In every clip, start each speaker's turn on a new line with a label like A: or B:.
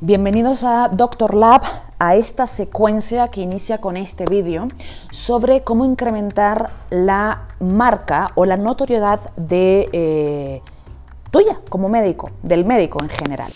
A: Bienvenidos a Doctor Lab, a esta secuencia que inicia con este vídeo sobre cómo incrementar la marca o la notoriedad de eh, tuya como médico, del médico en general.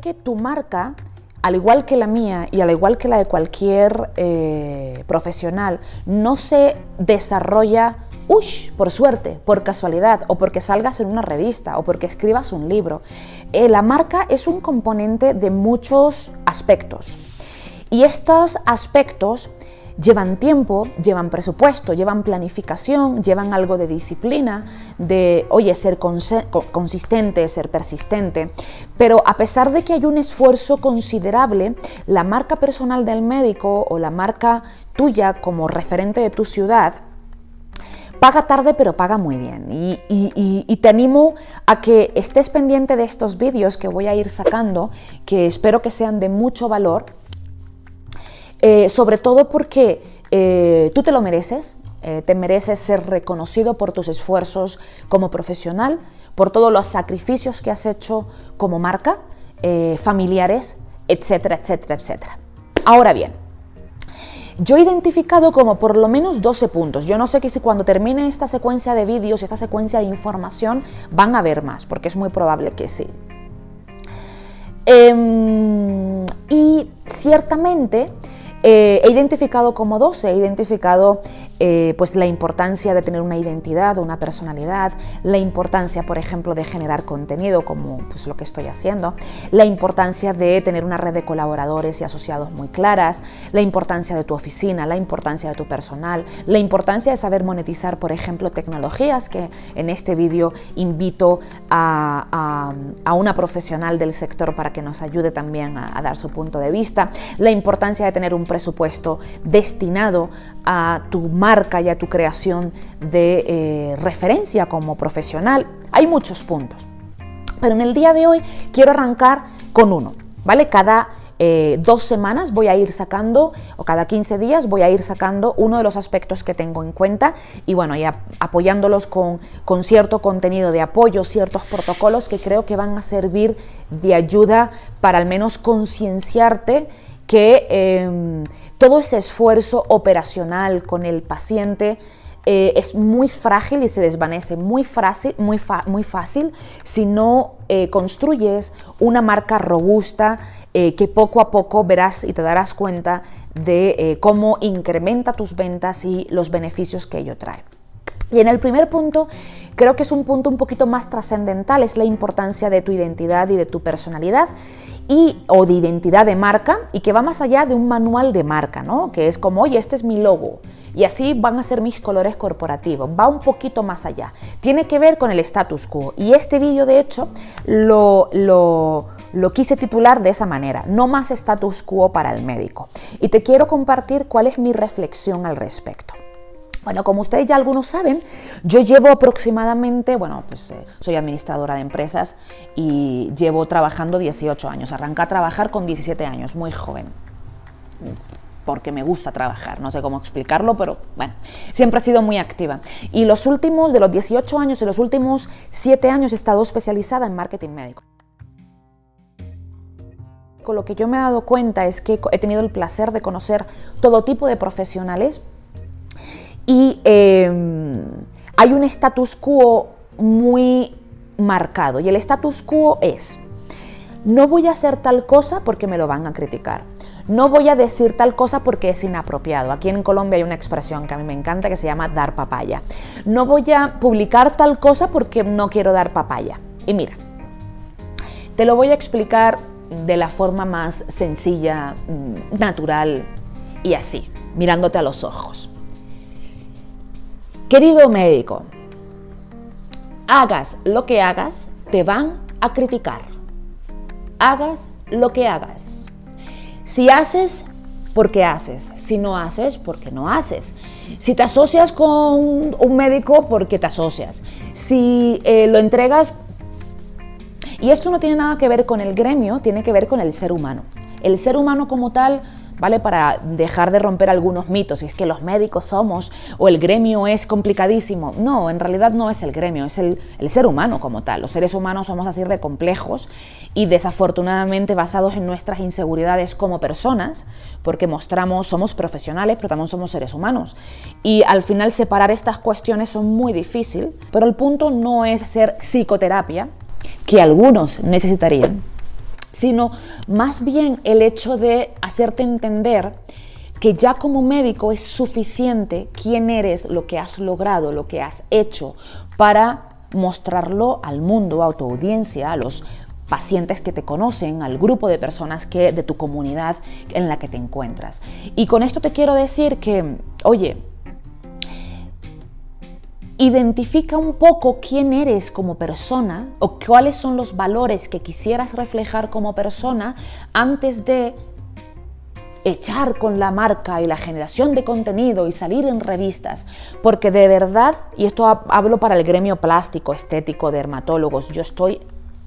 A: Que tu marca, al igual que la mía y al igual que la de cualquier eh, profesional, no se desarrolla ush, por suerte, por casualidad, o porque salgas en una revista, o porque escribas un libro. Eh, la marca es un componente de muchos aspectos. Y estos aspectos llevan tiempo, llevan presupuesto, llevan planificación, llevan algo de disciplina, de, oye, ser consistente, ser persistente. Pero a pesar de que hay un esfuerzo considerable, la marca personal del médico o la marca tuya como referente de tu ciudad, paga tarde pero paga muy bien. Y, te animo a que estés pendiente de estos vídeos que voy a ir sacando, que espero que sean de mucho valor, eh, sobre todo porque eh, tú te lo mereces, eh, te mereces ser reconocido por tus esfuerzos como profesional, por todos los sacrificios que has hecho como marca, familiares, etcétera, etcétera, etcétera. Ahora bien, yo he identificado como por lo menos 12 puntos. Yo no sé que si cuando termine esta secuencia de vídeos, esta secuencia de información, van a haber más, porque es muy probable que sí. Em, y ciertamente eh, he identificado como 12, he identificado eh, pues la importancia de tener una identidad, una personalidad, la importancia, por ejemplo, de generar contenido, como pues, lo que estoy haciendo, la importancia de tener una red de colaboradores y asociados muy claras, la importancia de tu oficina, la importancia de tu personal, la importancia de saber monetizar, por ejemplo, tecnologías, que en este vídeo invito a, una profesional del sector para que nos ayude también a, a dar su punto de vista, la importancia de tener un presupuesto destinado a tu marca, marca y a tu creación de eh, referencia como profesional. Hay muchos puntos. Pero en el día de hoy quiero arrancar con uno, ¿vale? Cada eh, dos semanas voy a ir sacando, o cada 15 días voy a ir sacando uno de los aspectos que tengo en cuenta y bueno, ya apoyándolos con, con cierto contenido de apoyo, ciertos protocolos que creo que van a servir de ayuda para al menos concienciarte que em, todo ese esfuerzo operacional con el paciente eh, es muy frágil y se desvanece muy, fácil, muy, fácil si no eh, construyes una marca robusta eh, que poco a poco verás y te darás cuenta de cómo incrementa tus ventas y los beneficios que ello trae. Y en el primer punto, creo que es un punto un poquito más trascendental, es la importancia de tu identidad y de tu personalidad y, o de identidad de marca y que va más allá de un manual de marca, ¿no? que es como, oye, este es mi logo y así van a ser mis colores corporativos, va un poquito más allá, tiene que ver con el status quo y este vídeo de hecho lo, lo, lo quise titular de esa manera, no más status quo para el médico y te quiero compartir cuál es mi reflexión al respecto. Bueno, como ustedes ya algunos saben, yo llevo aproximadamente, bueno, pues eh, soy administradora de empresas y llevo trabajando 18 años. Arranqué a trabajar con 17 años, muy joven, porque me gusta trabajar, no sé cómo explicarlo, pero bueno, siempre he sido muy activa. Y los últimos, de los 18 años y los últimos 7 años he estado especializada en marketing médico. Con lo que yo me he dado cuenta es que he tenido el placer de conocer todo tipo de profesionales y em, hay un status quo muy marcado y el status quo es, no voy a hacer tal cosa porque me lo van a criticar. No voy a decir tal cosa porque es inapropiado. Aquí en Colombia hay una expresión que a mí me encanta que se llama dar papaya. No voy a publicar tal cosa porque no quiero dar papaya. Y mira, te lo voy a explicar de la forma más sencilla, mm, natural y así, mirándote a los ojos. Querido médico, hagas lo que hagas, te van a criticar. Hagas lo que hagas. Si haces, porque haces. Si no haces, porque no haces. Si te asocias con un médico, porque te asocias. Si eh, lo entregas... Y esto no tiene nada que ver con el gremio, tiene que ver con el ser humano. El ser humano como tal ¿vale? Para dejar de romper algunos mitos, y es que los médicos somos, o el gremio es complicadísimo. No, en realidad no es el gremio, es el, el ser humano como tal. Los seres humanos somos así de complejos y desafortunadamente basados en nuestras inseguridades como personas, porque mostramos, somos profesionales, pero también somos seres humanos. Y al final separar estas cuestiones son muy difícil, pero el punto no es hacer psicoterapia, que algunos necesitarían, sino más bien el hecho de hacerte entender que ya como médico es suficiente quién eres, lo que has logrado, lo que has hecho, para mostrarlo al mundo, a tu audiencia, a los pacientes que te conocen, al grupo de personas que de tu comunidad en la que te encuentras. Y con esto te quiero decir que, oye, identifica un poco quién eres como persona o cuáles son los valores que quisieras reflejar como persona antes de echar con la marca y la generación de contenido y salir en revistas, porque de verdad, y esto hablo para el gremio plástico, estético, dermatólogos, yo estoy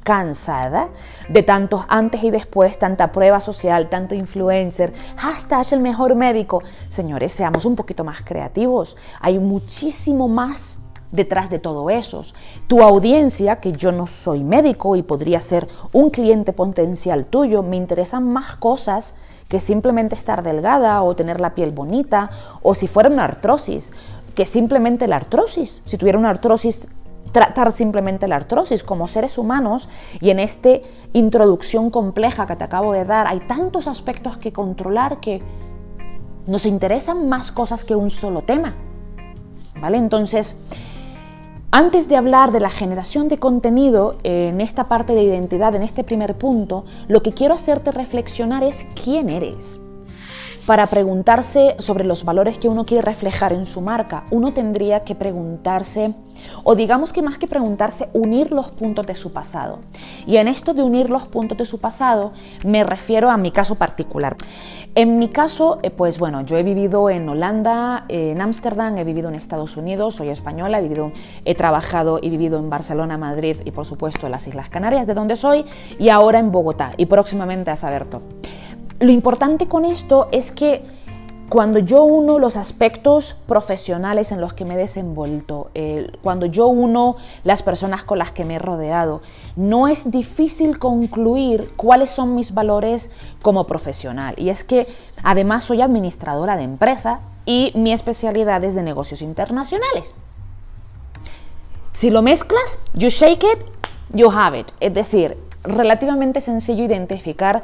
A: cansada de tantos antes y después, tanta prueba social, tanto influencer, hashtag el mejor médico. Señores, seamos un poquito más creativos. Hay muchísimo más detrás de todo eso. Tu audiencia, que yo no soy médico y podría ser un cliente potencial tuyo, me interesan más cosas que simplemente estar delgada o tener la piel bonita o si fuera una artrosis, que simplemente la artrosis. Si tuviera una artrosis, tratar simplemente la artrosis como seres humanos y en esta introducción compleja que te acabo de dar hay tantos aspectos que controlar que nos interesan más cosas que un solo tema. ¿Vale? Entonces, antes de hablar de la generación de contenido en esta parte de identidad, en este primer punto, lo que quiero hacerte reflexionar es quién eres. Para preguntarse sobre los valores que uno quiere reflejar en su marca, uno tendría que preguntarse, o digamos que más que preguntarse, unir los puntos de su pasado. Y en esto de unir los puntos de su pasado, me refiero a mi caso particular. En mi caso, eh, pues bueno, yo he vivido en Holanda, en Ámsterdam, he vivido en Estados Unidos, soy española, he, vivido, he trabajado y vivido en Barcelona, Madrid y por supuesto en las Islas Canarias, de donde soy, y ahora en Bogotá y próximamente a Saberto. Lo importante con esto es que cuando yo uno los aspectos profesionales en los que me he desenvuelto, cuando yo uno las personas con las que me he rodeado, no es difícil concluir cuáles son mis valores como profesional. Y es que además soy administradora de empresa y mi especialidad es de negocios internacionales. Si lo mezclas, you shake it, you have it. Es decir, relativamente sencillo identificar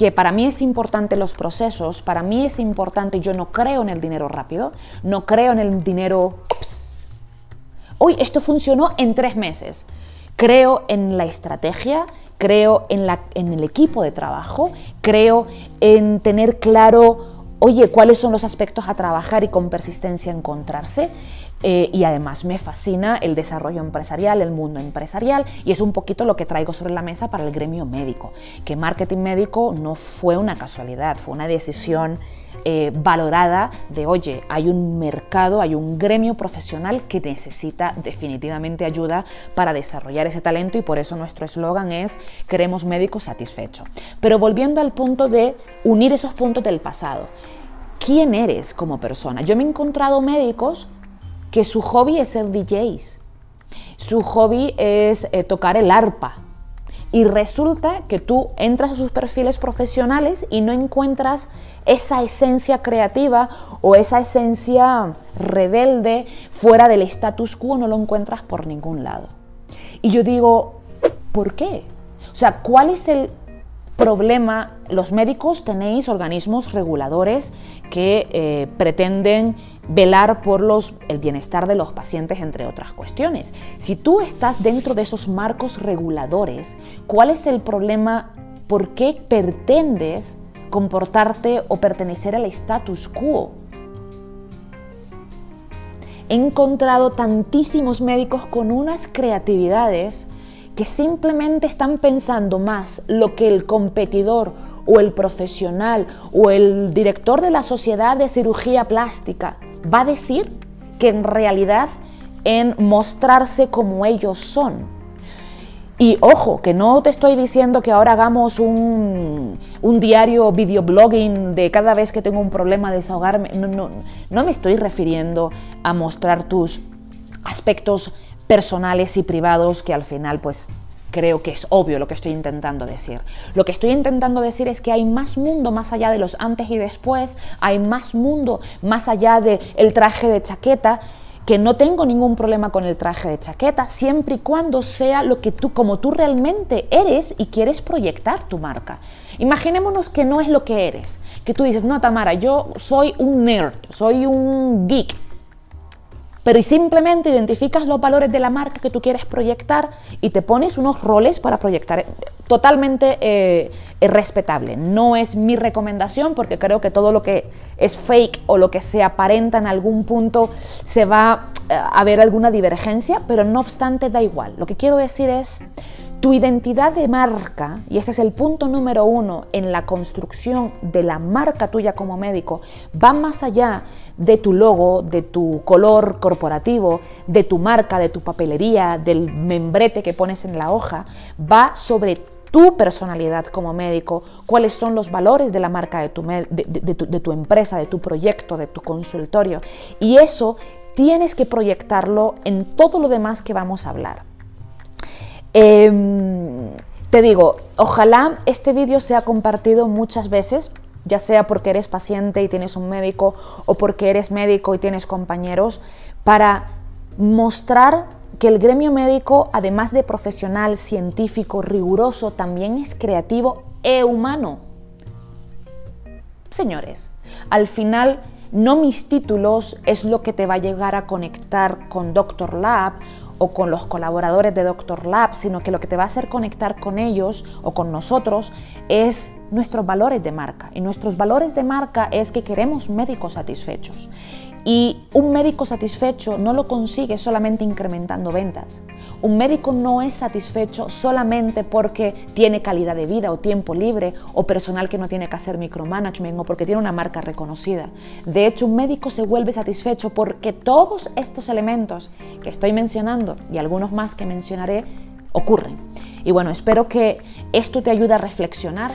A: que para mí es importante los procesos, para mí es importante, yo no creo en el dinero rápido, no creo en el dinero... Hoy esto funcionó en tres meses. Creo en la estrategia, creo en, la, en el equipo de trabajo, creo en tener claro, oye, cuáles son los aspectos a trabajar y con persistencia encontrarse. Eh, y además me fascina el desarrollo empresarial, el mundo empresarial y es un poquito lo que traigo sobre la mesa para el gremio médico, que marketing médico no fue una casualidad, fue una decisión eh, valorada de, oye, hay un mercado, hay un gremio profesional que necesita definitivamente ayuda para desarrollar ese talento y por eso nuestro eslogan es queremos médicos satisfechos. Pero volviendo al punto de unir esos puntos del pasado, ¿quién eres como persona? Yo me he encontrado médicos que su hobby es ser DJs, su hobby es eh, tocar el arpa. Y resulta que tú entras a sus perfiles profesionales y no encuentras esa esencia creativa o esa esencia rebelde fuera del status quo, no lo encuentras por ningún lado. Y yo digo, ¿por qué? O sea, ¿cuál es el problema? Los médicos tenéis organismos reguladores que eh, pretenden velar por el bienestar de los pacientes, entre otras cuestiones. Si tú estás dentro de esos marcos reguladores, ¿cuál es el problema? ¿Por qué pretendes comportarte o pertenecer al status quo? He encontrado tantísimos médicos con unas creatividades que simplemente están pensando más lo que el competidor o el profesional o el director de la sociedad de cirugía plástica va a decir que en realidad en mostrarse como ellos son. Y ojo, que no te estoy diciendo que ahora hagamos un, un diario videoblogging de cada vez que tengo un problema desahogarme. No, no, no me estoy refiriendo a mostrar tus aspectos personales y privados que al final pues creo que es obvio lo que estoy intentando decir. Lo que estoy intentando decir es que hay más mundo más allá de los antes y después, hay más mundo más allá del el traje de chaqueta, que no tengo ningún problema con el traje de chaqueta, siempre y cuando sea lo que tú, como tú realmente eres y quieres proyectar tu marca. Imaginémonos que no es lo que eres, que tú dices, no, Tamara, yo soy un nerd, soy un geek, pero simplemente identificas los valores de la marca que tú quieres proyectar y te pones unos roles para proyectar. Totalmente eh, respetable. No es mi recomendación porque creo que todo lo que es fake o lo que se aparenta en algún punto se va eh, a ver alguna divergencia, pero no obstante da igual. Lo que quiero decir es tu identidad de marca, y ese es el punto número uno en la construcción de la marca tuya como médico, va más allá de tu logo, de tu color corporativo, de tu marca, de tu papelería, del membrete que pones en la hoja, va sobre tu personalidad como médico, cuáles son los valores de la marca de tu, de tu, empresa, de tu proyecto, de tu consultorio. Y eso tienes que proyectarlo en todo lo demás que vamos a hablar. Em, te digo, ojalá este vídeo sea compartido muchas veces, ya sea porque eres paciente y tienes un médico o porque eres médico y tienes compañeros, para mostrar que el gremio médico, además de profesional, científico, riguroso, también es creativo e humano. Señores, al final no mis títulos es lo que te va a llegar a conectar con Doctor Lab o con los colaboradores de Doctor Lab, sino que lo que te va a hacer conectar con ellos o con nosotros es nuestros valores de marca. Y nuestros valores de marca es que queremos médicos satisfechos. Y un médico satisfecho no lo consigue solamente incrementando ventas. Un médico no es satisfecho solamente porque tiene calidad de vida o tiempo libre o personal que no tiene que hacer micromanagement o porque tiene una marca reconocida. De hecho, un médico se vuelve satisfecho porque todos estos elementos que estoy mencionando y algunos más que mencionaré ocurren. Y bueno, espero que esto te ayude a reflexionar